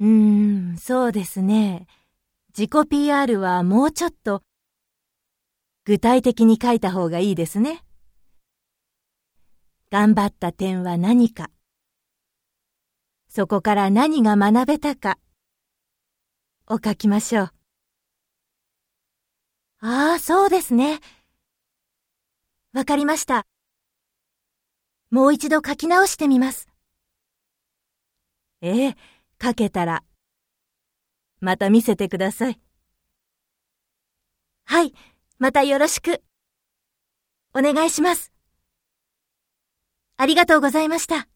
うーん、そうですね。自己 PR はもうちょっと具体的に書いた方がいいですね。頑張った点は何か。そこから何が学べたか。を書きましょう。ああ、そうですね。わかりました。もう一度書き直してみます。ええ、かけたら、また見せてください。はい、またよろしく。お願いします。ありがとうございました。